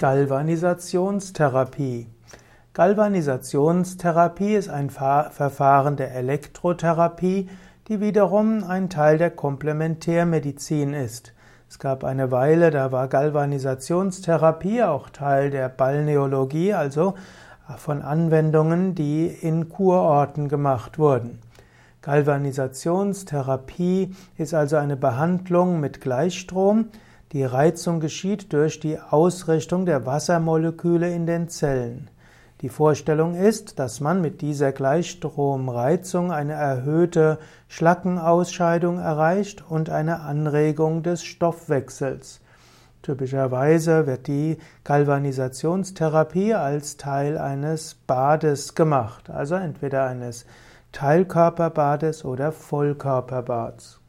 Galvanisationstherapie. Galvanisationstherapie ist ein Verfahren der Elektrotherapie, die wiederum ein Teil der Komplementärmedizin ist. Es gab eine Weile, da war Galvanisationstherapie auch Teil der Balneologie, also von Anwendungen, die in Kurorten gemacht wurden. Galvanisationstherapie ist also eine Behandlung mit Gleichstrom, die Reizung geschieht durch die Ausrichtung der Wassermoleküle in den Zellen. Die Vorstellung ist, dass man mit dieser Gleichstromreizung eine erhöhte Schlackenausscheidung erreicht und eine Anregung des Stoffwechsels. Typischerweise wird die Galvanisationstherapie als Teil eines Bades gemacht, also entweder eines Teilkörperbades oder Vollkörperbads.